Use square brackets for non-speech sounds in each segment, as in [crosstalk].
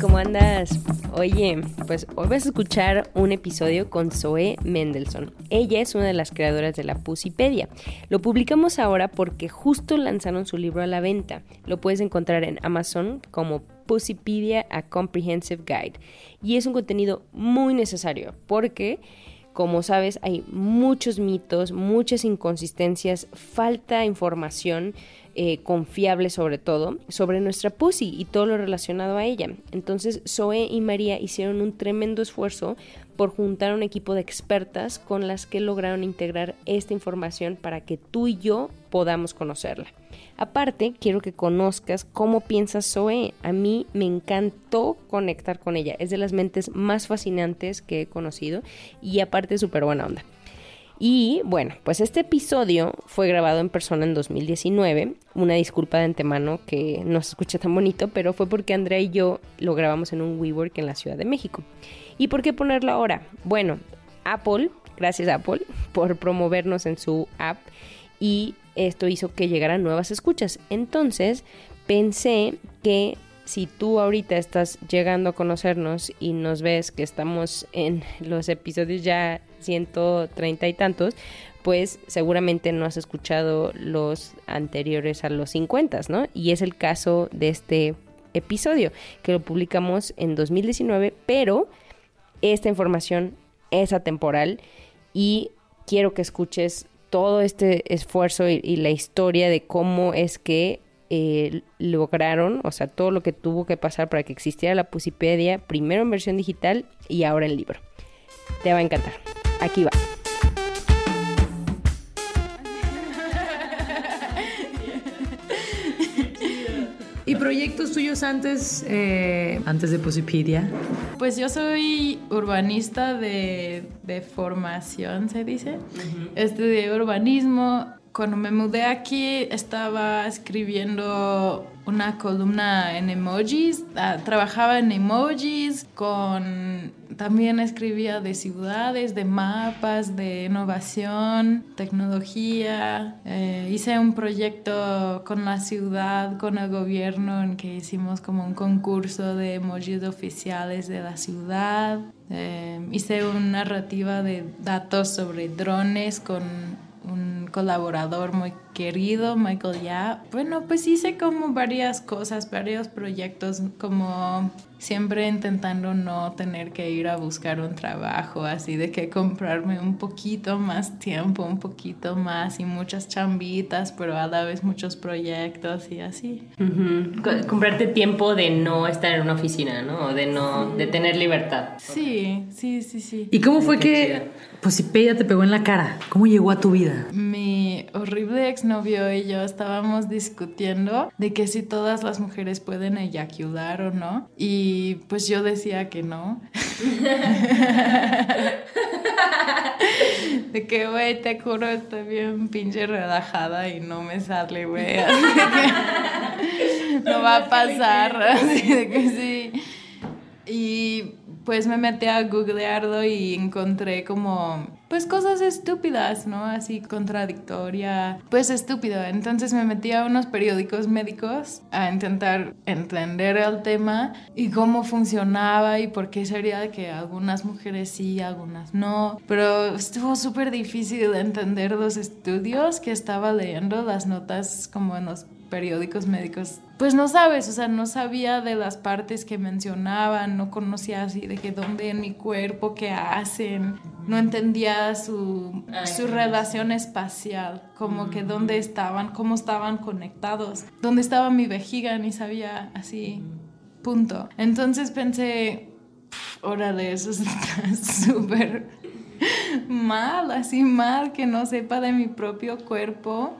¿Cómo andas? Oye, pues hoy vas a escuchar un episodio con Zoe Mendelssohn. Ella es una de las creadoras de la Pusipedia. Lo publicamos ahora porque justo lanzaron su libro a la venta. Lo puedes encontrar en Amazon como Pusipedia A Comprehensive Guide. Y es un contenido muy necesario porque como sabes, hay muchos mitos, muchas inconsistencias, falta información eh, confiable sobre todo sobre nuestra pussy y todo lo relacionado a ella. Entonces Zoe y María hicieron un tremendo esfuerzo por juntar un equipo de expertas con las que lograron integrar esta información para que tú y yo podamos conocerla. Aparte, quiero que conozcas cómo piensa Zoe. A mí me encantó conectar con ella. Es de las mentes más fascinantes que he conocido y aparte súper buena onda. Y bueno, pues este episodio fue grabado en persona en 2019. Una disculpa de antemano que no se escucha tan bonito, pero fue porque Andrea y yo lo grabamos en un WeWork en la Ciudad de México. ¿Y por qué ponerlo ahora? Bueno, Apple, gracias Apple, por promovernos en su app y esto hizo que llegaran nuevas escuchas. Entonces pensé que si tú ahorita estás llegando a conocernos y nos ves que estamos en los episodios ya 130 y tantos, pues seguramente no has escuchado los anteriores a los 50, ¿no? Y es el caso de este episodio, que lo publicamos en 2019, pero esta información es atemporal y quiero que escuches todo este esfuerzo y, la historia de cómo es que eh, lograron, o sea, todo lo que tuvo que pasar para que existiera la Pusipedia, primero en versión digital y ahora en libro. Te va a encantar. Aquí va. ¿Y proyectos tuyos antes, eh, antes de Pusipedia? Pues yo soy urbanista de, de formación, se dice. Estudié urbanismo. Cuando me mudé aquí estaba escribiendo una columna en emojis. Ah, trabajaba en emojis con también escribía de ciudades, de mapas, de innovación, tecnología. Eh, hice un proyecto con la ciudad, con el gobierno, en que hicimos como un concurso de emojis oficiales de la ciudad. Eh, hice una narrativa de datos sobre drones con un colaborador muy querido, Michael Ya. Bueno, pues hice como varias cosas, varios proyectos, como siempre intentando no tener que ir a buscar un trabajo, así de que comprarme un poquito más tiempo, un poquito más y muchas chambitas, pero a la vez muchos proyectos y así. Comprarte tiempo de no estar en una oficina, ¿no? De no, de tener libertad. Sí, sí, sí, sí. ¿Y cómo fue que Posipedia te pegó en la cara? ¿Cómo llegó a tu vida? Mi horrible exnovio y yo estábamos discutiendo de que si todas las mujeres pueden eyacular o no. Y pues yo decía que no. [laughs] de que, güey, te juro, estoy bien pinche relajada y no me sale, güey. [laughs] Así que no va a pasar. Así de que sí. Y pues me metí a googlearlo y encontré como pues cosas estúpidas, ¿no? Así contradictoria, pues estúpido. Entonces me metí a unos periódicos médicos a intentar entender el tema y cómo funcionaba y por qué sería que algunas mujeres sí, algunas no. Pero estuvo súper difícil entender los estudios que estaba leyendo, las notas como en los periódicos médicos, pues no sabes, o sea, no sabía de las partes que mencionaban, no conocía así de que dónde en mi cuerpo, qué hacen, no entendía su, su relación espacial, como que dónde estaban, cómo estaban conectados, dónde estaba mi vejiga, ni sabía así, punto. Entonces pensé, órale, eso está [laughs] súper mal, así mal, que no sepa de mi propio cuerpo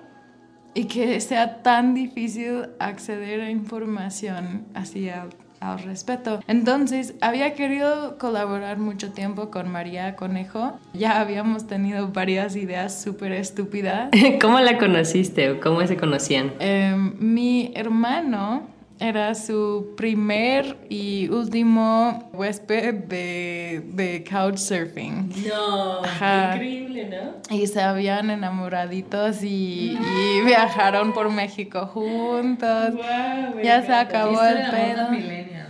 y que sea tan difícil acceder a información así al, al respeto. Entonces, había querido colaborar mucho tiempo con María Conejo. Ya habíamos tenido varias ideas súper estúpidas. [laughs] ¿Cómo la conociste o cómo se conocían? Em, mi hermano era su primer y último huésped de, de couchsurfing. No, Ajá. increíble, ¿no? Y se habían enamoraditos y, y viajaron por México juntos. ya se acabó el pedo.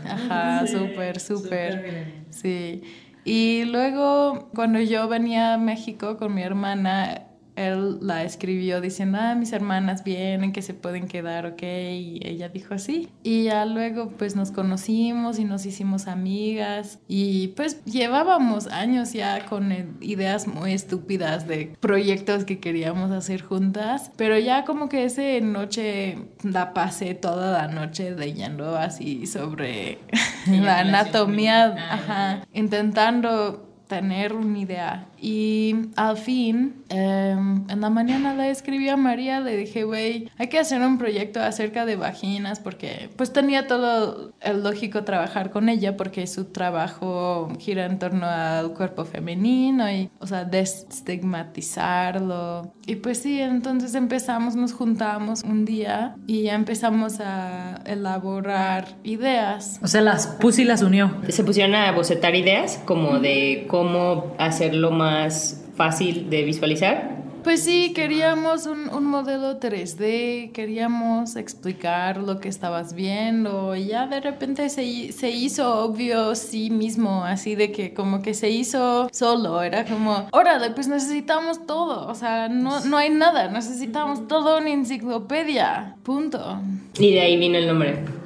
Ajá, súper, súper. Sí. Y luego, cuando yo venía a México con mi hermana, él la escribió diciendo, ah, mis hermanas vienen, que se pueden quedar, ok, y ella dijo sí. Y ya luego pues nos conocimos y nos hicimos amigas y pues llevábamos años ya con eh, ideas muy estúpidas de proyectos que queríamos hacer juntas, pero ya como que esa noche la pasé toda la noche leyendo así sobre [laughs] la anatomía, ajá, intentando tener una idea. Y al fin, eh, en la mañana le escribí a María, le dije, güey, hay que hacer un proyecto acerca de vaginas porque pues tenía todo el lógico trabajar con ella porque su trabajo gira en torno al cuerpo femenino y, o sea, desestigmatizarlo. Y pues sí, entonces empezamos, nos juntamos un día y ya empezamos a elaborar ideas. O sea, las Pussy las unió. Se pusieron a bocetar ideas como de cómo hacerlo más fácil de visualizar. Pues sí, queríamos un, un, modelo 3D, queríamos explicar lo que estabas viendo y ya de repente se, se, hizo obvio sí mismo, así de que como que se hizo solo, era como, órale, pues necesitamos todo, o sea, no, no hay nada, necesitamos todo una enciclopedia, punto. Y de ahí vino el nombre.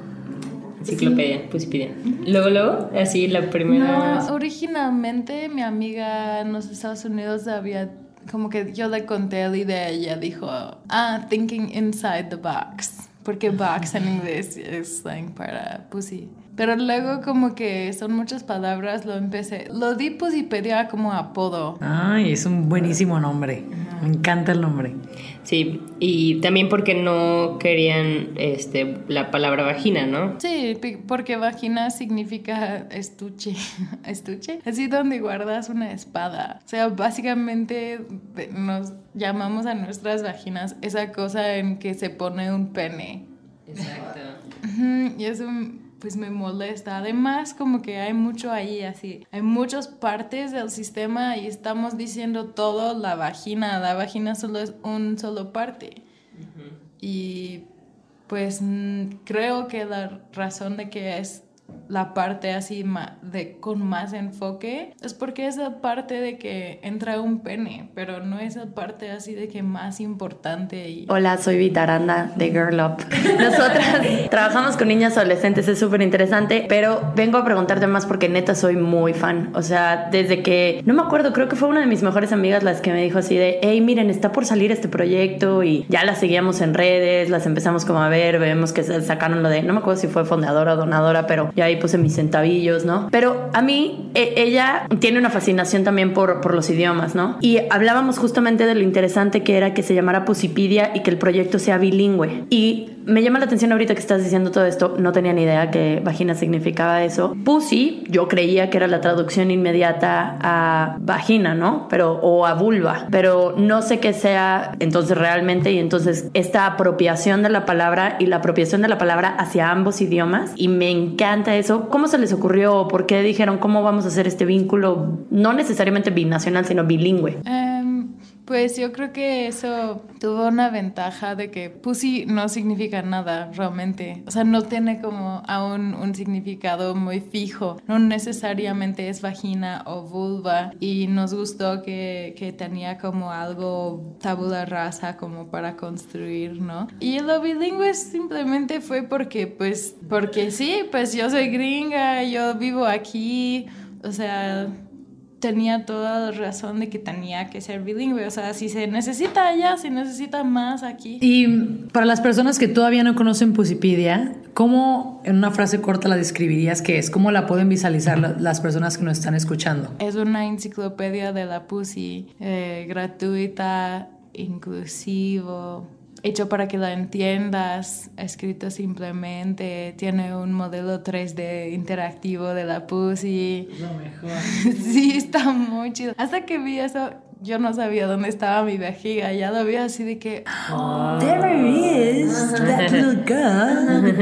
Enciclopedia, sí. Pusipedia. Luego, luego, así la primera. No, originalmente mi amiga en los Estados Unidos había como que yo le conté la idea y ella dijo, ah, thinking inside the box. Porque box en inglés es slang para pussy. Pero luego como que son muchas palabras, lo empecé, lo di Pusipedia como apodo. Ay, es un buenísimo nombre. Me encanta el nombre. Sí, y también porque no querían este, la palabra vagina, ¿no? Sí, porque vagina significa estuche, [laughs] estuche, así donde guardas una espada. O sea, básicamente nos llamamos a nuestras vaginas esa cosa en que se pone un pene. Exacto. Y eso pues me molesta. Además, como que hay mucho ahí, así. Hay muchas partes del sistema y estamos diciendo todo la vagina. La vagina solo es un solo parte. Uh -huh. Y pues creo que la razón de que es la parte así de, con más enfoque es porque es la parte de que entra un pene, pero no es la parte así de que más importante. Y... Hola, soy Vitaranda de Girl Up. [laughs] Nosotras trabajamos con niñas adolescentes, es súper interesante, pero vengo a preguntarte más porque neta soy muy fan. O sea, desde que, no me acuerdo, creo que fue una de mis mejores amigas las que me dijo así de, hey, miren, está por salir este proyecto y ya las seguíamos en redes, las empezamos como a ver, vemos que sacaron lo de, no me acuerdo si fue fundadora o donadora, pero ya ahí puse mis centavillos, ¿no? Pero a mí, e ella tiene una fascinación también por, por los idiomas, ¿no? Y hablábamos justamente de lo interesante que era que se llamara Pusipedia y que el proyecto sea bilingüe. Y me llama la atención ahorita que estás diciendo todo esto, no tenía ni idea que vagina significaba eso. Pussy, yo creía que era la traducción inmediata a vagina, ¿no? Pero, o a vulva, pero no sé qué sea entonces realmente y entonces esta apropiación de la palabra y la apropiación de la palabra hacia ambos idiomas y me encanta eso. ¿Cómo se les ocurrió? ¿Por qué dijeron cómo vamos a hacer este vínculo no necesariamente binacional, sino bilingüe? Um, pues yo creo que eso tuvo una ventaja de que pussy no significa nada realmente. O sea, no tiene como aún un significado muy fijo. No necesariamente es vagina o vulva. Y nos gustó que, que tenía como algo tabula rasa como para construir, ¿no? Y lo bilingüe simplemente fue porque, pues, porque sí, pues yo soy gringa, yo vivo aquí. O sea, tenía toda la razón de que tenía que ser bilingüe. O sea, si se necesita allá, se necesita más aquí. Y para las personas que todavía no conocen Pusipedia, ¿cómo en una frase corta la describirías que es? ¿Cómo la pueden visualizar la, las personas que nos están escuchando? Es una enciclopedia de la Pussy, eh, gratuita, inclusivo. Hecho para que la entiendas, escrito simplemente, tiene un modelo 3D interactivo de la pussy. Lo mejor. [laughs] sí, está muy chido. Hasta que vi eso, yo no sabía dónde estaba mi vejiga, ya lo vi así de que... There it is, that little girl.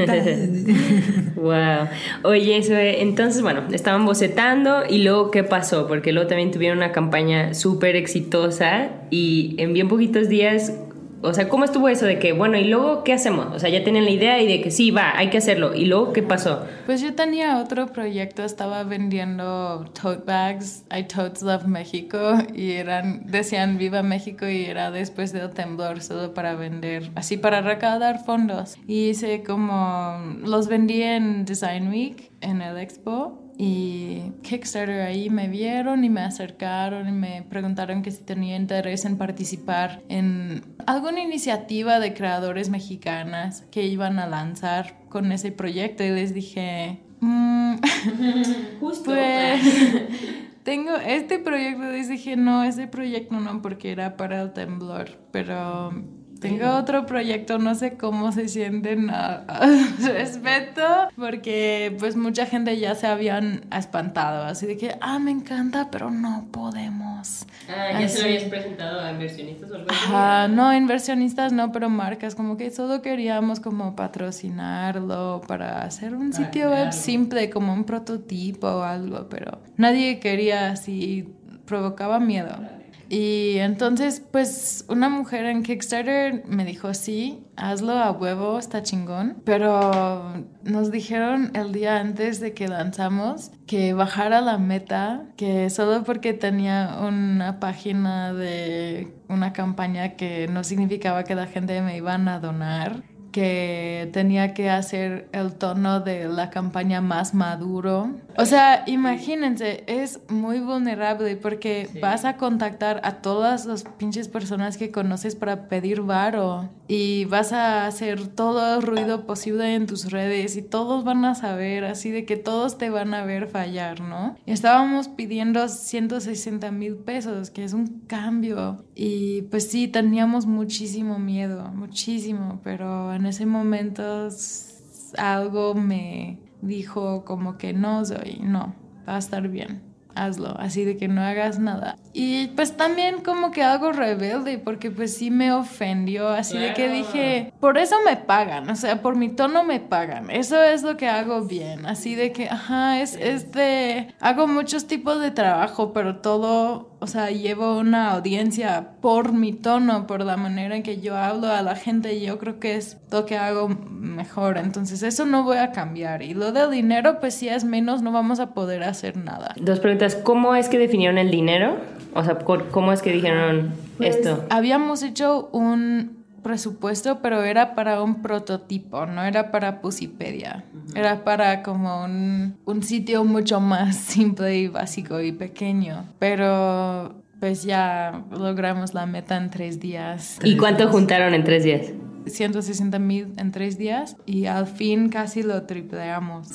[laughs] Wow. Oye, eso, entonces, bueno, estaban bocetando y luego, ¿qué pasó? Porque luego también tuvieron una campaña súper exitosa y en bien poquitos días, o sea, ¿cómo estuvo eso de que, bueno, y luego, ¿qué hacemos? O sea, ya tienen la idea y de que sí, va, hay que hacerlo. ¿Y luego qué pasó? Pues yo tenía otro proyecto, estaba vendiendo tote bags, I Totes Love México, y eran, decían Viva México y era después del temblor, solo para vender, así para recaudar fondos. Y hice como, los vendí en Design Week, en el Expo, y Kickstarter ahí me vieron y me acercaron y me preguntaron que si tenía interés en participar en alguna iniciativa de creadores mexicanas que iban a lanzar con ese proyecto y les dije, mm, [laughs] Justo. pues [laughs] tengo este proyecto, les dije, no, ese proyecto no, porque era para el temblor, pero tengo otro proyecto, no sé cómo se sienten a, a [laughs] respeto, porque pues mucha gente ya se habían espantado, así de que, ah, me encanta, pero no podemos. Ah, ¿ya se lo habías presentado a inversionistas o algo así? Ajá, no, inversionistas no, pero marcas, como que solo queríamos como patrocinarlo para hacer un sitio web simple, como un prototipo o algo, pero nadie quería así, provocaba miedo. Y entonces, pues una mujer en Kickstarter me dijo, sí, hazlo a huevo, está chingón. Pero nos dijeron el día antes de que lanzamos que bajara la meta, que solo porque tenía una página de una campaña que no significaba que la gente me iban a donar que tenía que hacer el tono de la campaña más maduro. O sea, imagínense, es muy vulnerable porque vas a contactar a todas las pinches personas que conoces para pedir varo y vas a hacer todo el ruido posible en tus redes y todos van a saber, así de que todos te van a ver fallar, ¿no? Estábamos pidiendo 160 mil pesos, que es un cambio. Y pues sí, teníamos muchísimo miedo, muchísimo, pero en ese momento algo me dijo como que no, Zoe, no, va a estar bien. Hazlo, así de que no hagas nada. Y pues también como que algo rebelde, porque pues sí me ofendió, así de que dije, por eso me pagan, o sea, por mi tono me pagan, eso es lo que hago bien, así de que, ajá, es, es de, hago muchos tipos de trabajo, pero todo, o sea, llevo una audiencia por mi tono, por la manera en que yo hablo a la gente, y yo creo que es lo que hago mejor, entonces eso no voy a cambiar. Y lo del dinero, pues si es menos, no vamos a poder hacer nada. Dos preguntas. ¿Cómo es que definieron el dinero? O sea, ¿cómo- ¿cómo es que dijeron Pues, esto? Habíamos hecho un presupuesto, pero era para un prototipo, no era para Pusipedia. Era para como un, un sitio mucho más [laughs] simple y básico y pequeño. Pero pues ya logramos la meta en tres días. ¿Y cuánto juntaron en tres días? 160 mil en tres días y al fin casi lo tripleamos.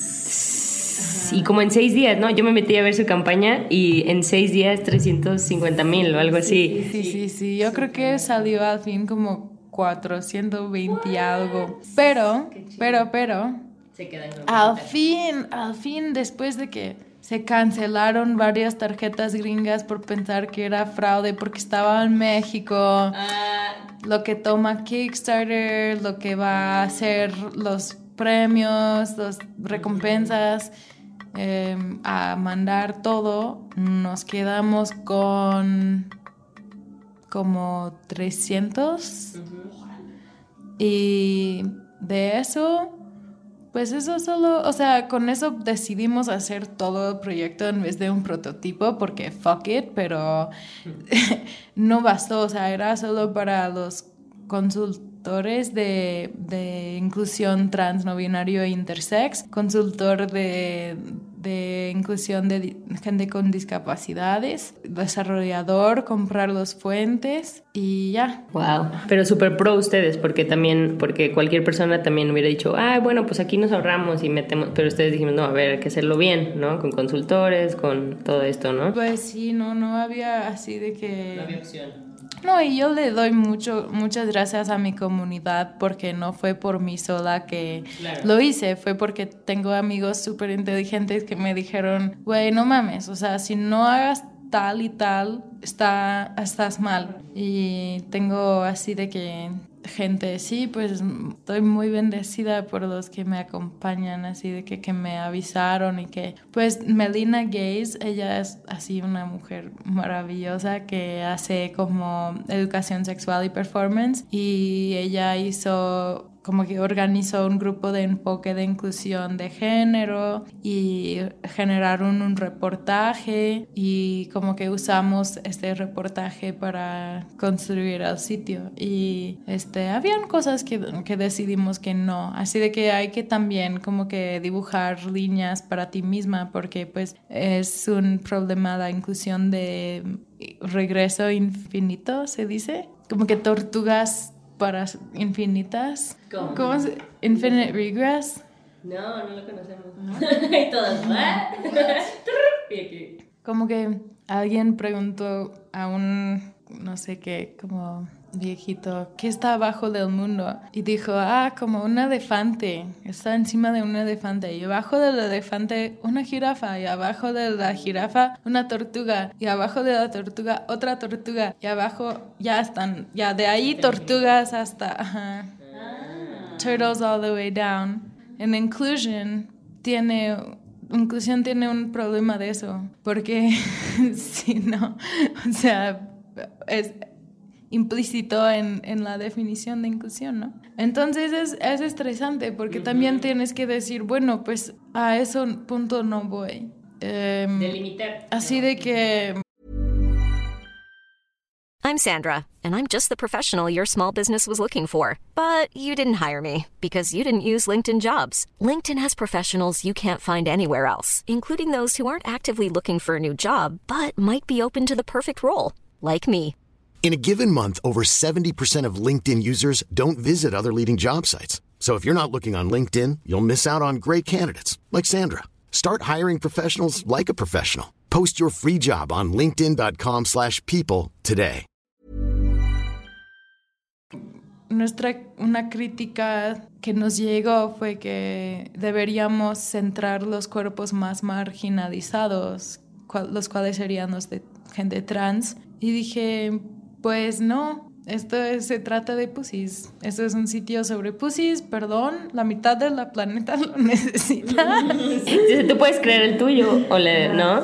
Y como en seis días, ¿no? Yo me metí a ver su campaña y en seis días 350 mil o algo así. Sí, sí, sí. Yo creo que salió al fin como 420 y algo. Pero, pero, pero, Se quedan al fin, al fin, después de que se cancelaron varias tarjetas gringas por pensar que era fraude porque estaba en México, lo que toma Kickstarter, lo que va a hacer los premios, las recompensas, eh, a mandar todo, nos quedamos con como 300 y de eso pues eso solo, o sea, con eso decidimos hacer todo el proyecto en vez de un prototipo porque fuck it, pero [laughs] no bastó, o sea, era solo para los consultores de, de inclusión trans, no binario e intersex, consultor de, de inclusión de gente con discapacidades, desarrollador, comprar los fuentes y ya. Wow. Pero súper pro ustedes, porque también, porque cualquier persona también hubiera dicho, ah, bueno, pues aquí nos ahorramos y metemos, pero ustedes dijimos, no, a ver, hay que hacerlo bien, ¿no? Con consultores, con todo esto, ¿no? Pues sí, no, no había así de que... opción. No, y yo le doy mucho, muchas gracias a mi comunidad porque no fue por mí sola que lo hice, fue porque tengo amigos súper inteligentes que me dijeron, güey, no mames, o sea, si no hagas tal y tal, está, estás mal. Y tengo así de que gente, sí, pues estoy muy bendecida por los que me acompañan, así de que, que me avisaron y que, pues Melina Gaze, ella es así una mujer maravillosa que hace como educación sexual y performance y ella hizo como que organizó un grupo de enfoque de inclusión de género y generaron un reportaje y como que usamos este reportaje para construir el sitio. Y este habían cosas que, que decidimos que no. Así de que hay que también como que dibujar líneas para ti misma porque pues es un problema la inclusión de regreso infinito se dice. Como que tortugas para infinitas. ¿Cómo? ¿Cómo se? Infinite Regress. No, no lo conocemos. [laughs] y todas, [laughs] y aquí. Como que alguien preguntó a un, no sé qué, como viejito, ¿qué está abajo del mundo? Y dijo, ah, como un elefante, está encima de un elefante, y abajo del elefante una jirafa, y abajo de la jirafa una tortuga, y abajo de la tortuga otra tortuga, y abajo ya están, ya de ahí tortugas hasta, ajá, turtles all the way down. En inclusion tiene inclusión tiene un problema de eso, porque [laughs] si no, o sea, es implícito en, en, la definición de inclusión, ¿no? Entonces es, es estresante porque uh -huh. también tienes que decir, bueno, pues a ese punto no voy. Delimitar. Así de que... I'm Sandra, and I'm just the professional your small business was looking for. But you didn't hire me because you didn't use LinkedIn jobs. LinkedIn has professionals you can't find anywhere else, including those who aren't actively looking for a new job, but might be open to the perfect role, like me. In a given month, over 70% of LinkedIn users don't visit other leading job sites. So if you're not looking on LinkedIn, you'll miss out on great candidates like Sandra. Start hiring professionals like a professional. Post your free job on linkedin.com/people today. Nuestra una crítica que nos llegó fue que deberíamos centrar los cuerpos más marginalizados, los cuales serían los de gente trans. Y dije, pues no, esto es, se trata de pussies. Esto es un sitio sobre pussies, perdón, la mitad de la planeta lo [laughs] necesita. Tú puedes creer el tuyo, o le, ¿no?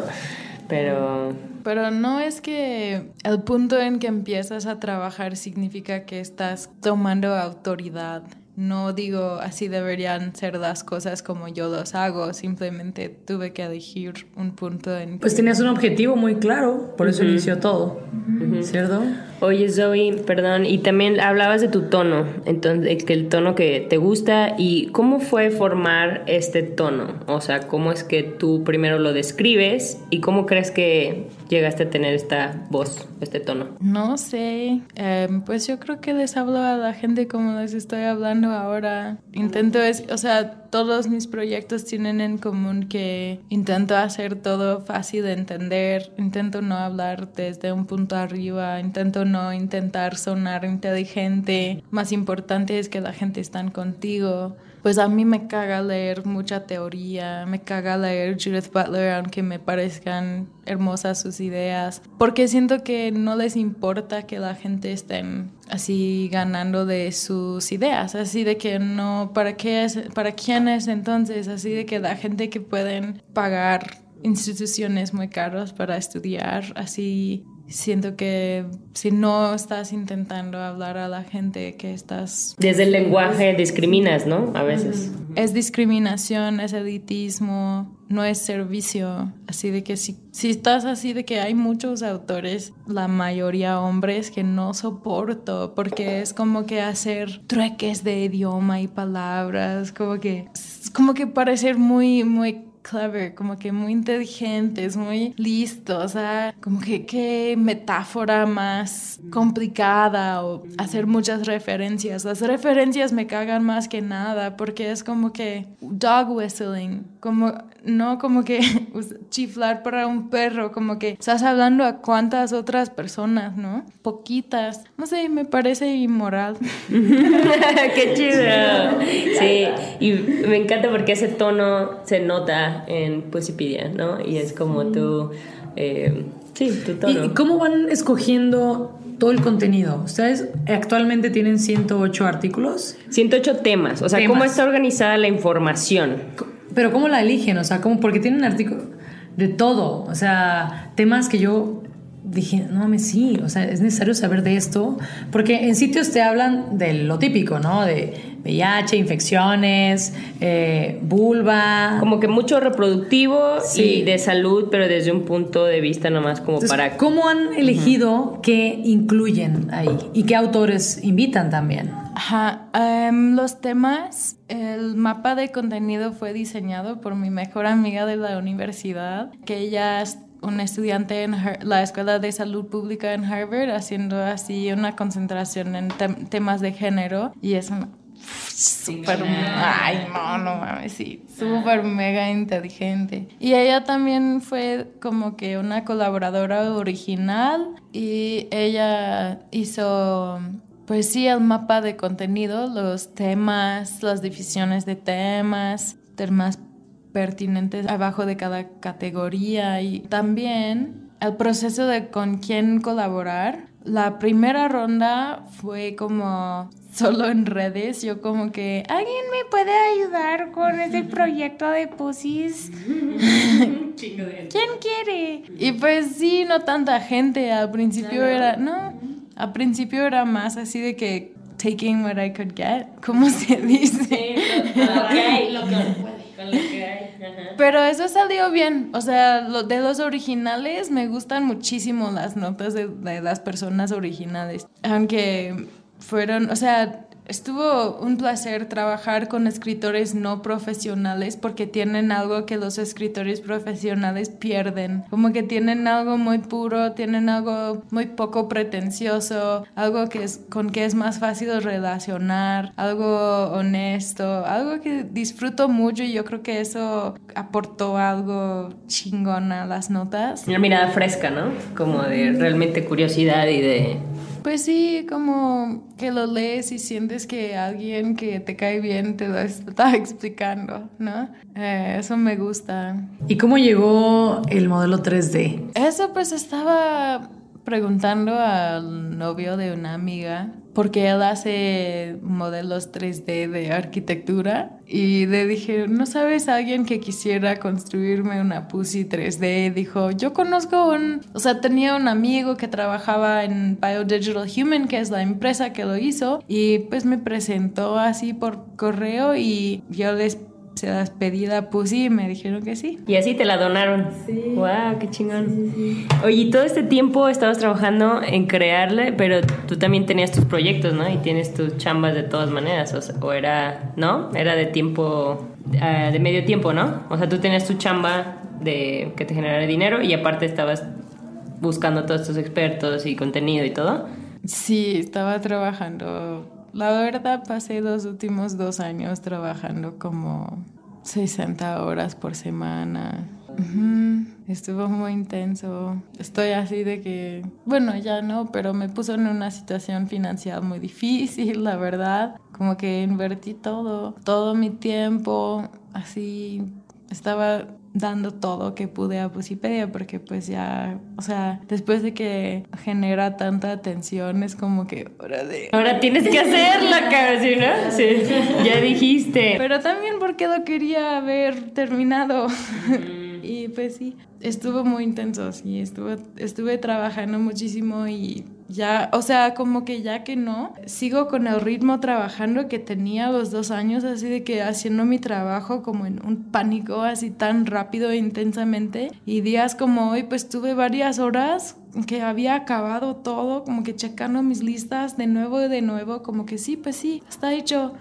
Pero... Pero no es que el punto en que empiezas a trabajar significa que estás tomando autoridad. No digo así deberían ser las cosas como yo los hago, simplemente tuve que elegir un punto en... Pues tenías un objetivo muy claro, por eso uh -huh. inició todo, uh -huh. ¿cierto? Oye Zoe, perdón, y también hablabas de tu tono, entonces el tono que te gusta y cómo fue formar este tono, o sea, cómo es que tú primero lo describes y cómo crees que llegaste a tener esta voz, este tono. No sé, eh, pues yo creo que les hablo a la gente como les estoy hablando ahora. Intento, es, o sea, todos mis proyectos tienen en común que intento hacer todo fácil de entender, intento no hablar desde un punto arriba, intento no intentar sonar inteligente, más importante es que la gente está contigo. Pues a mí me caga leer mucha teoría, me caga leer Judith Butler, aunque me parezcan hermosas sus ideas, porque siento que no les importa que la gente esté así ganando de sus ideas, así de que no, ¿para qué es, para quién es entonces? Así de que la gente que pueden pagar instituciones muy caras para estudiar, así siento que si no estás intentando hablar a la gente que estás... Desde el lenguaje discriminas, ¿no? A veces. Es discriminación, es elitismo, no es servicio. Así de que si, si estás así de que hay muchos autores, la mayoría hombres, que no soporto, porque es como que hacer trueques de idioma y palabras, como que, como que parecer muy, muy clever, como que muy inteligentes, muy listos, o sea, como que qué metáfora más complicada o hacer muchas referencias. Las referencias me cagan más que nada porque es como que dog whistling, como no como que [laughs] chiflar para un perro, como que estás hablando a cuántas otras personas, ¿no? Poquitas. No sé, me parece inmoral. [laughs] Qué chido. Sí, y me encanta porque ese tono se nota en Pusipedia, ¿no? Y es como tú... Eh, sí, tu tono. ¿Y cómo van escogiendo todo el contenido? Ustedes actualmente tienen 108 artículos. 108 temas, o sea, ¿cómo está organizada la información? Pero ¿cómo la eligen? O sea, ¿cómo? Porque tienen artículos de todo, o sea, temas que yo dije, no mames, sí, o sea, es necesario saber de esto, porque en sitios te hablan de lo típico, ¿no? De VIH, infecciones, eh, vulva. Como que mucho reproductivo y de salud, pero desde un punto de vista nomás como para... ¿Cómo han elegido qué incluyen ahí y qué autores invitan también? Ajá, em, los temas, el mapa de contenido fue diseñado por mi mejor amiga de la universidad, que ella una estudiante en la Escuela de Salud Pública en Harvard haciendo así una concentración en temas de género y es súper ay no no mames sí. Súper mega inteligente. Y ella también fue como que una colaboradora original y ella hizo pues sí el mapa de contenido los temas las divisiones de temas temas pertinentes abajo de cada categoría. Y también el proceso de con quién colaborar. La primera ronda fue como solo en redes, yo como que, ¿alguien me puede ayudar con ese proyecto de pusis? [laughs] ¿Quién quiere? Y pues sí, no tanta gente, al principio era, no, al principio era más así de que taking what I could get, ¿cómo se dice? lo que [laughs] pero eso salió bien. O sea, lo, de los originales me gustan muchísimo las notas de, de las personas originales. Aunque fueron, o sea, Estuvo un placer trabajar con escritores no profesionales porque tienen algo que los escritores profesionales pierden. Como que tienen algo muy puro, tienen algo muy poco pretencioso, algo que es, con que es más fácil relacionar, algo honesto, algo que disfruto mucho y yo creo que eso aportó algo chingón a las notas. Una mirada fresca, ¿no? Como de realmente curiosidad y de pues sí, como que lo lees y sientes que alguien que te cae bien te lo [laughs] está explicando, ¿no? Eh, eso me gusta. ¿Y cómo llegó el modelo 3D? Eso pues estaba preguntando al novio de una amiga porque él hace modelos 3D de arquitectura y le dije, ¿no sabes alguien que quisiera construirme una pussy 3D? Dijo, yo conozco un, o sea, tenía un amigo que trabajaba en Biodigital Human, que es la empresa que lo hizo, y pues me presentó así por correo y yo les se las pedí la Pussy y me dijeron que sí. Y así te la donaron. Sí. ¡Wow! ¡Qué chingón! Oye, todo este tiempo estabas trabajando en crearle, pero tú también tenías tus proyectos, ¿no? Y tienes tus chambas de todas maneras. O, era, ¿no? Era de tiempo, ah, de medio tiempo, ¿no? O sea, tú tenías tu chamba de que te generara dinero y aparte estabas buscando todos estos expertos y contenido y todo. Sí, estaba trabajando la verdad, pasé los últimos dos años trabajando como 60 horas por semana. Estuvo muy intenso. Estoy así de que, bueno, ya no, pero me puso en una situación financiera muy difícil, la verdad. Como que invertí todo, todo mi tiempo, así. Estaba dando todo que pude a Pusipedia porque pues ya, o sea, después de que genera tanta atención es como que ahora de... Ahora tienes que hacerla, casi, ¿no? Sí, ya dijiste. Pero también porque lo quería haber terminado. [laughs] y pues sí, estuvo muy intenso, sí, estuve, estuve trabajando muchísimo y ya, o sea, como que ya que no, sigo con el ritmo trabajando que tenía los dos años, así de que haciendo mi trabajo como en un pánico, así tan rápido e intensamente. Y días como hoy, pues tuve varias horas que había acabado todo, como que checando mis listas de nuevo y de nuevo, como que sí, pues sí, está hecho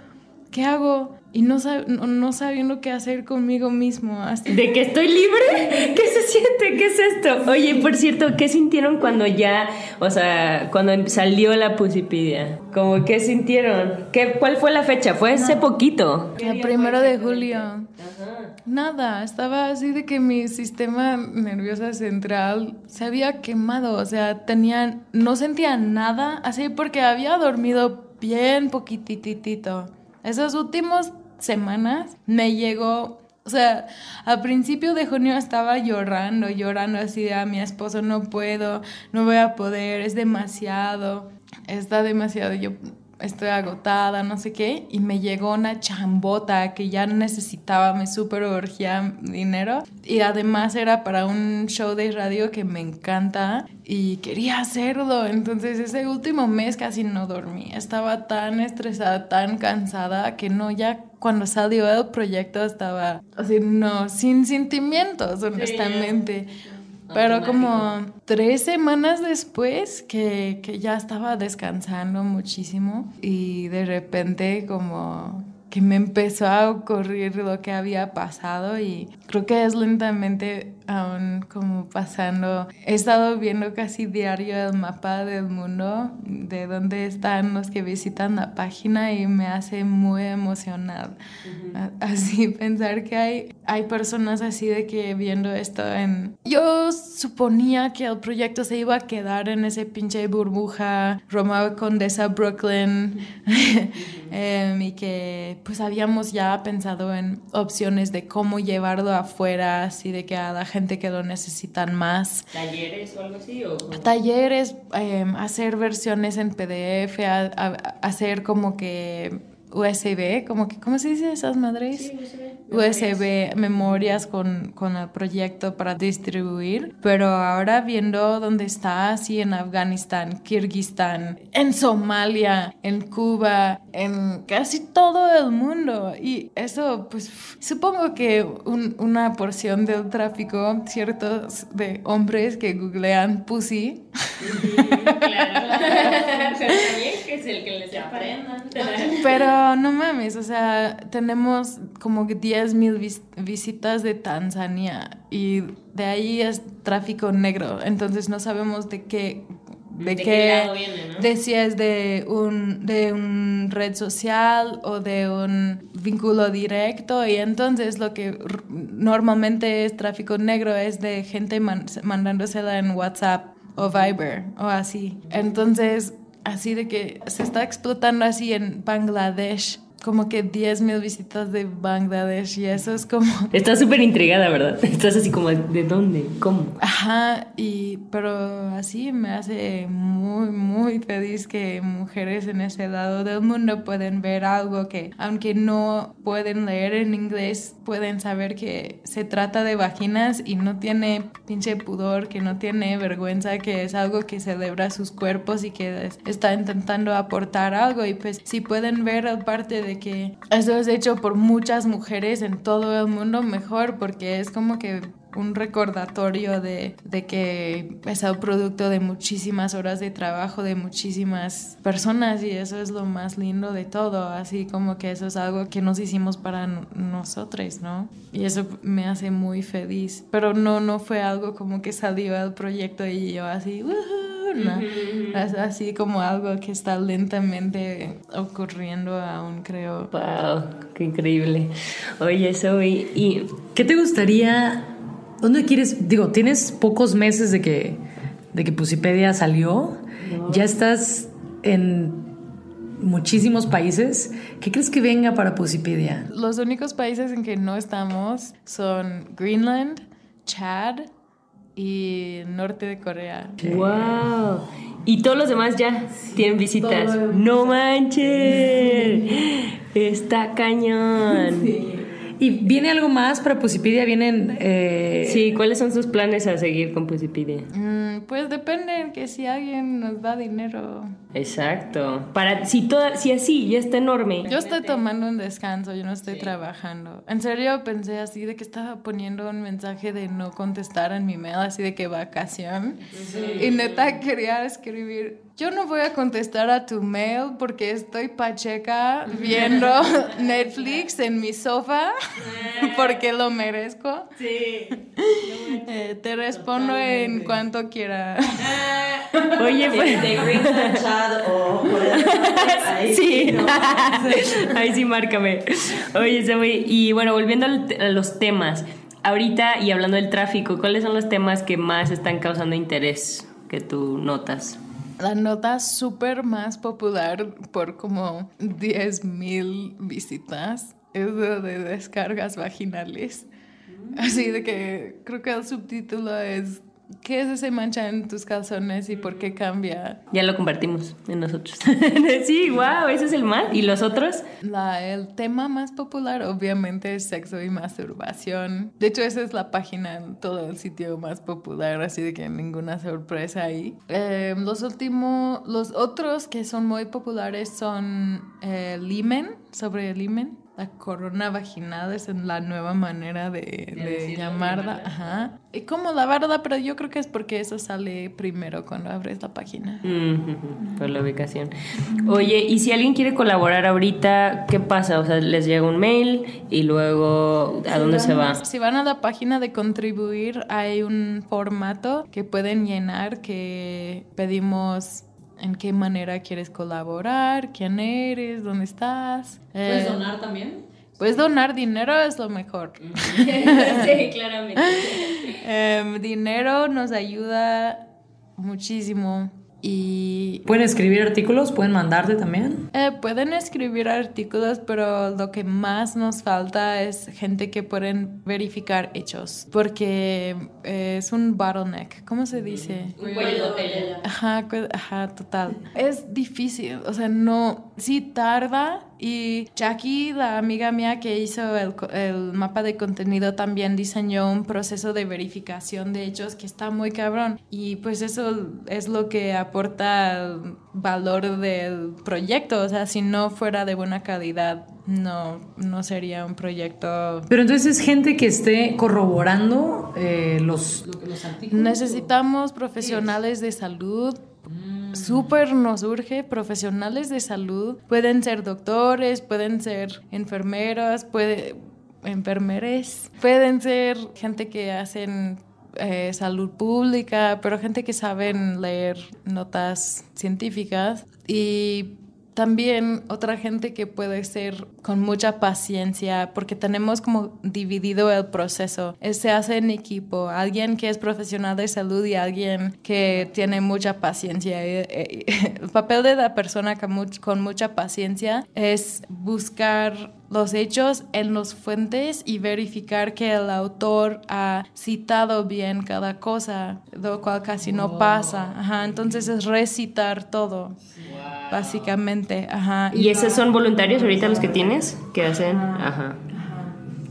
¿qué hago? Y no, sab no, no, sabiendo qué hacer conmigo mismo. ¿De que estoy libre? [laughs] ¿Qué se siente? ¿Qué es esto? Oye, por cierto, ¿qué sintieron cuando ya, o sea, cuando salió la Pusipedia? ¿Cómo qué sintieron? ¿Qué, ¿Cuál fue la fecha? Fue hace poquito. El primero de julio. Ajá. Nada, estaba así de que mi sistema nervioso central se había quemado, o sea, tenía, no sentía nada, así porque había dormido bien poquititito. Esos últimos semanas me llegó, o sea, a principio de junio estaba llorando, llorando así de a mi esposo no puedo, no voy a poder, es demasiado, está demasiado, yo estoy agotada, no sé qué, y me llegó una chambota que ya necesitaba, me super urgía dinero, y además era para un show de radio que me encanta y quería hacerlo, entonces ese último mes casi no dormí, estaba tan estresada, tan cansada, que no, ya cuando salió el proyecto estaba así, no, sin sentimientos, honestamente. Sí. Pero como tres semanas después que, que, ya estaba descansando muchísimo y de repente como que me empezó a ocurrir lo que había pasado y creo que es lentamente aún como pasando. He estado viendo casi diario el mapa del mundo, de dónde están los que visitan la página y me hace muy emocional. Uh -huh. Así [laughs] pensar que hay, hay personas así de que viendo esto en... Yo suponía que el proyecto se iba a quedar en ese pinche burbuja Roma Condesa Brooklyn um, [laughs] y que pues habíamos ya pensado en opciones de cómo llevarlo afuera, así de que a la gente que lo necesitan más. ¿Talleres o algo así? O... Talleres, eh, hacer versiones en PDF, a, a, hacer como que USB, como que, ¿cómo se dice esas madres? Sí, USB. USB, memorias con, con el proyecto para distribuir, pero ahora viendo dónde está, así en Afganistán, Kirguistán, en Somalia, en Cuba, en casi todo el mundo. Y eso, pues, supongo que un, una porción del tráfico, ciertos de hombres que googlean pussy. [laughs] claro. [laughs] que es el que les aprendan. Pero no mames, o sea, tenemos como que 10 mil vis visitas de Tanzania y de ahí es tráfico negro, entonces no sabemos de qué de, ¿De qué, qué lado viene, ¿no? de si es de un de un red social o de un vínculo directo y entonces lo que normalmente es tráfico negro es de gente man mandándosela en WhatsApp o Viber o así. Entonces, así de que se está explotando así en Bangladesh como que 10 mil visitas de Bangladesh y eso es como... [laughs] Estás súper intrigada, ¿verdad? [laughs] Estás así como, ¿de dónde? ¿Cómo? Ajá, y, pero así me hace muy, muy feliz que mujeres en ese lado del mundo pueden ver algo que, aunque no pueden leer en inglés, pueden saber que se trata de vaginas y no tiene pinche pudor, que no tiene vergüenza, que es algo que celebra sus cuerpos y que está intentando aportar algo y pues si pueden ver el parte de que eso es hecho por muchas mujeres en todo el mundo, mejor, porque es como que un recordatorio de, de, que es el producto de muchísimas horas de trabajo de muchísimas personas y eso es lo más lindo de todo, así como que eso es algo que nos hicimos para nosotros, ¿no? Y eso me hace muy feliz, pero no, no fue algo como que salió el proyecto y yo así, no. Es así como algo que está lentamente ocurriendo aún, creo. Wow, qué increíble. Oye, Zoe, ¿y qué te gustaría ¿Dónde quieres? Digo, tienes pocos meses de que, de que Pusipedia salió. No. Ya estás en muchísimos países. ¿Qué crees que venga para Pusipedia? Los únicos países en que no estamos son Greenland, Chad y norte de Corea. ¡Wow! Y todos los demás ya tienen visitas. ¡No manches! Está cañón. Sí. ¿Y viene algo más para Pusipedia? ¿Vienen...? Eh... Sí, ¿cuáles son sus planes a seguir con Pusipedia? Mm, pues depende que si alguien nos da dinero. Exacto. Para, si, toda, si así ya está enorme. Yo estoy tomando un descanso, yo no estoy sí. trabajando. En serio pensé así de que estaba poniendo un mensaje de no contestar en mi mail, así de que vacación. Sí. Y neta quería escribir yo no voy a contestar a tu mail porque estoy pacheca [laughs] viendo Netflix en mi sofá [laughs] porque lo merezco. Sí. Eh, te respondo en cuanto quiera. [laughs] Oye, pues... De Green Chat o por el- ahí Sí, ahí sí, márcame. Oye, Zoe, y bueno, volviendo a los temas, ahorita y hablando del tráfico, ¿cuáles son los temas que más están causando interés que tú notas? La nota súper más popular por como 10 mil visitas es lo de descargas vaginales. Así de que creo que el subtítulo es ¿Qué es ese mancha en tus calzones y por qué cambia? Ya lo compartimos en nosotros. [laughs] sí, wow, ese es el más. ¿Y los otros? La, el tema más popular obviamente es sexo y masturbación. De hecho, esa es la página en todo el sitio más popular, así de que ninguna sorpresa ahí. Eh, los últimos, los otros que son muy populares son eh, limen, sobre el limen. La corona vaginal es la nueva manera de, de llamarla. Ajá. Y como lavarla, pero yo creo que es porque eso sale primero cuando abres la página. Mm, Por la ubicación. Oye, y si alguien quiere colaborar ahorita, ¿qué pasa? O sea, les llega un mail y luego, ¿a dónde se va? Si van a la página de contribuir, hay un formato que pueden llenar que pedimos en qué manera quieres colaborar, quién eres, dónde estás. ¿Puedes Eh, donar también? Puedes donar dinero, es lo mejor. [laughs] sí, claramente. [laughs] Em, dinero nos ayuda muchísimo y Pueden escribir artículos, pueden mandarte también. Eh, pueden escribir artículos, pero lo que más nos falta es gente que pueden verificar hechos, porque eh, es un bottleneck. ¿Cómo se dice? Ajá, cu- ajá, total. Es difícil, o sea, no, sí tarda y Jackie, la amiga mía que hizo el, co- el mapa de contenido, también diseñó un proceso de verificación de hechos que está muy cabrón y pues eso es lo que aporta el valor del proyecto, o sea, si no fuera de buena calidad, no, no sería un proyecto Pero entonces es gente que esté corroborando eh, los, los artículos. Necesitamos profesionales de salud. Súper nos urge profesionales de salud. Pueden ser doctores, pueden ser enfermeras, puede, enfermeres, pueden ser gente que hacen eh, salud pública, pero gente que saben leer notas científicas y también otra gente que puede ser con mucha paciencia, porque tenemos como dividido el proceso. Se hace en equipo, alguien que es profesional de salud y alguien que tiene mucha paciencia. Eh, eh, [laughs] El papel de la persona con mucha paciencia es buscar los hechos en las fuentes y verificar que el autor ha citado bien cada cosa, lo cual casi no pasa. Ajá, entonces es recitar todo, básicamente. Ajá. ¿Y esos son voluntarios ahorita los que tienes? que hacen? Ajá.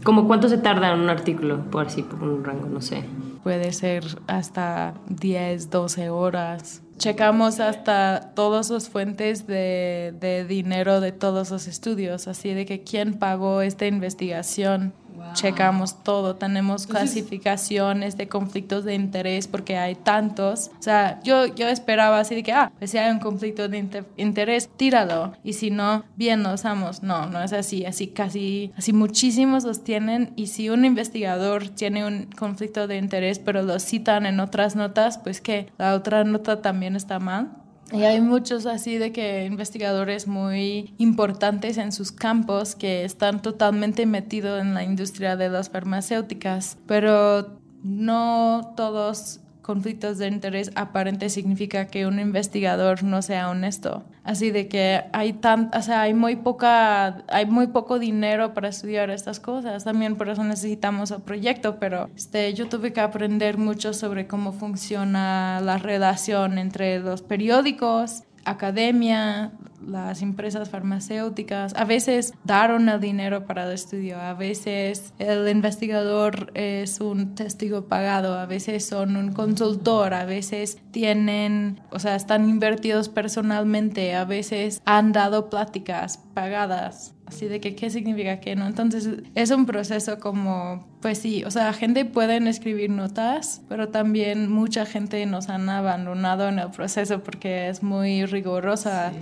¿Cómo cuánto se tarda un artículo? Por así, por un rango, no sé. puede ser hasta 10, 12 horas. Checamos hasta todas las fuentes de, de dinero de todos los estudios, así de que quién pagó esta investigación. Checamos todo, tenemos clasificaciones de conflictos de interés porque hay tantos. O sea, yo, yo esperaba así de que, ah, pues si hay un conflicto de inter- interés, tíralo. Y si no, bien, lo usamos. No, no es así. Así casi, así muchísimos los tienen. Y si un investigador tiene un conflicto de interés, pero lo citan en otras notas, pues que la otra nota también está mal. Y hay muchos así de que investigadores muy importantes en sus campos que están totalmente metidos en la industria de las farmacéuticas, pero no todos conflictos de interés aparente significa que un investigador no sea honesto. Así de que hay tan, o sea, hay muy poca, hay muy poco dinero para estudiar estas cosas. También por eso necesitamos el proyecto, pero este, yo tuve que aprender mucho sobre cómo funciona la relación entre los periódicos, academia, las empresas farmacéuticas. A veces daron el dinero para el estudio, a veces el investigador es un testigo pagado, a veces son un consultor, a veces tienen, o sea, están invertidos personalmente, a veces han dado pláticas pagadas. Así de que, ¿qué significa que no? Entonces, es un proceso como, pues sí, o sea, gente puede escribir notas, pero también mucha gente nos han abandonado en el proceso porque es muy rigurosa.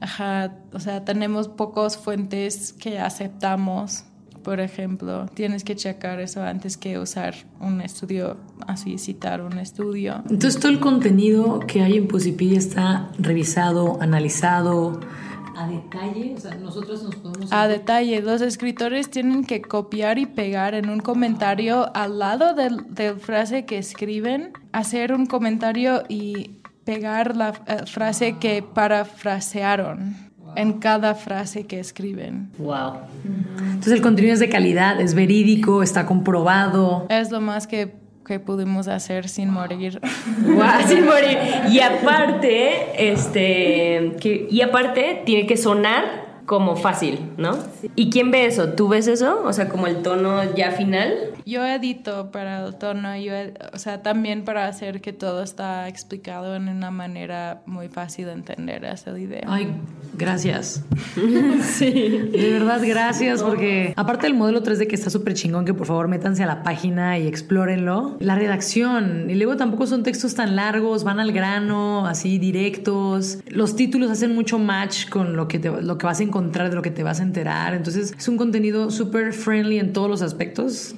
Ajá, o sea, tenemos pocos fuentes que aceptamos. Por ejemplo, tienes que checar eso antes que usar un estudio, así citar un estudio. Entonces todo el contenido que hay en Pusipedia está revisado, analizado, a detalle, o sea, nosotros nos podemos... A detalle, los escritores tienen que copiar y pegar en un comentario al lado del, del frase que escriben, hacer un comentario y pegar la eh, frase que parafrasearon en cada frase que escriben. Wow. Entonces el contenido es de calidad, es verídico, está comprobado. Es lo más que, que pudimos hacer sin morir. [laughs] Wow, sin morir. Y aparte, este, que, y aparte tiene que sonar como fácil, ¿no? ¿Y quién ve eso? ¿Tú ves eso? O sea, como el tono ya final. Yo edito para el tono, yo, o sea, también para hacer que todo está explicado en una manera muy fácil de entender esa idea. Ay, gracias. [laughs] sí. De verdad, gracias, porque aparte del modelo 3D que está súper chingón, que por favor métanse a la página y explórenlo. La redacción, y luego tampoco son textos tan largos, van al grano, así directos. Los títulos hacen mucho match con lo que, te- lo que vas a encontrar, de lo que te vas a enterar. Entonces, es un contenido súper friendly en todos los aspectos.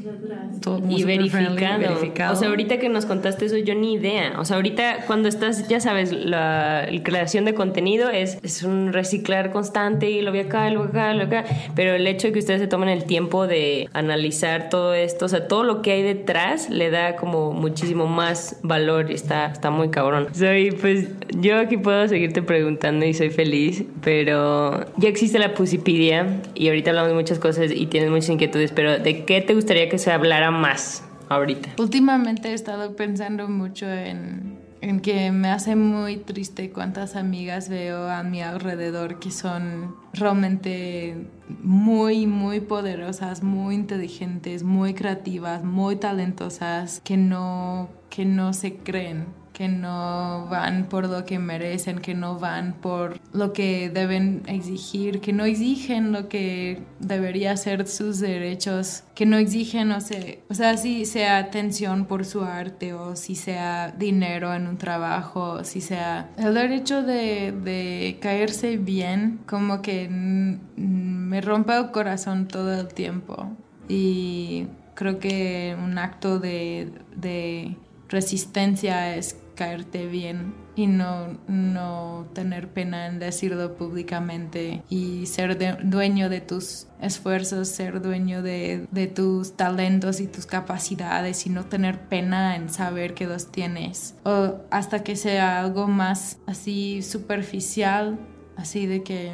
Todo como Y súper friendly, verificado. verificado. O sea, ahorita que nos contaste eso, yo ni idea. O sea, ahorita cuando estás, ya sabes, la, la creación de contenido es, es un reciclar constante y lo voy acá, lo voy acá, lo voy acá. Pero el hecho de que ustedes se tomen el tiempo de analizar todo esto, o sea, todo lo que hay detrás le da como muchísimo más valor y está, está muy cabrón. Soy, pues, yo aquí puedo seguirte preguntando y soy feliz, pero ya existe la Pusipedia y ahorita hablamos de muchas cosas y tienes muchas inquietudes, pero ¿de qué te gustaría que se hablara más ahorita? Últimamente he estado pensando mucho en, en que me hace muy triste cuántas amigas veo a mi alrededor que son realmente muy, muy poderosas, muy inteligentes, muy creativas, muy talentosas, que no, que no se creen que no van por lo que merecen, que no van por lo que deben exigir, que no exigen lo que debería ser sus derechos, que no exigen, o sea, o sea, si sea atención por su arte o si sea dinero en un trabajo, si sea el derecho de, de caerse bien, como que me rompe el corazón todo el tiempo. Y creo que un acto de, de resistencia es caerte bien y no, no tener pena en decirlo públicamente y ser dueño de tus esfuerzos, ser dueño de, de tus talentos y tus capacidades y no tener pena en saber que los tienes. O hasta que sea algo más así superficial, así de que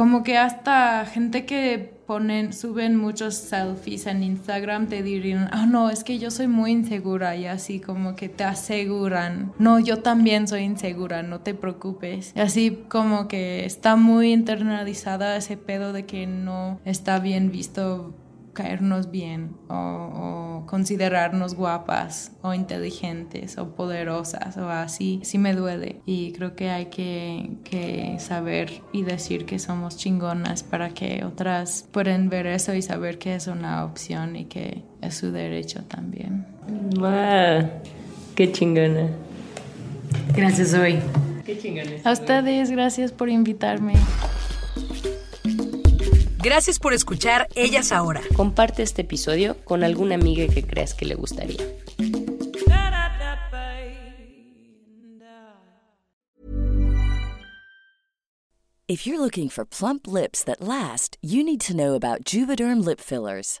como que hasta gente que ponen, suben muchos selfies en Instagram te dirían, ah, no, es que yo soy muy insegura y así como que te aseguran, no, yo también soy insegura, no te preocupes. Y así como que está muy internalizada ese pedo de que no está bien visto caernos bien o, o considerarnos guapas o inteligentes o poderosas o así, sí me duele y creo que hay que, que saber y decir que somos chingonas para que otras puedan ver eso y saber que es una opción y que es su derecho también. ¡Wow! ¡Qué chingona! Gracias, hoy. ¡Qué chingona! A ustedes, gracias por invitarme. Gracias por escuchar Ellas Ahora. Comparte este episodio con alguna amiga que creas que le gustaría. If you're looking for plump lips that last, you need to know about Juvederm lip fillers.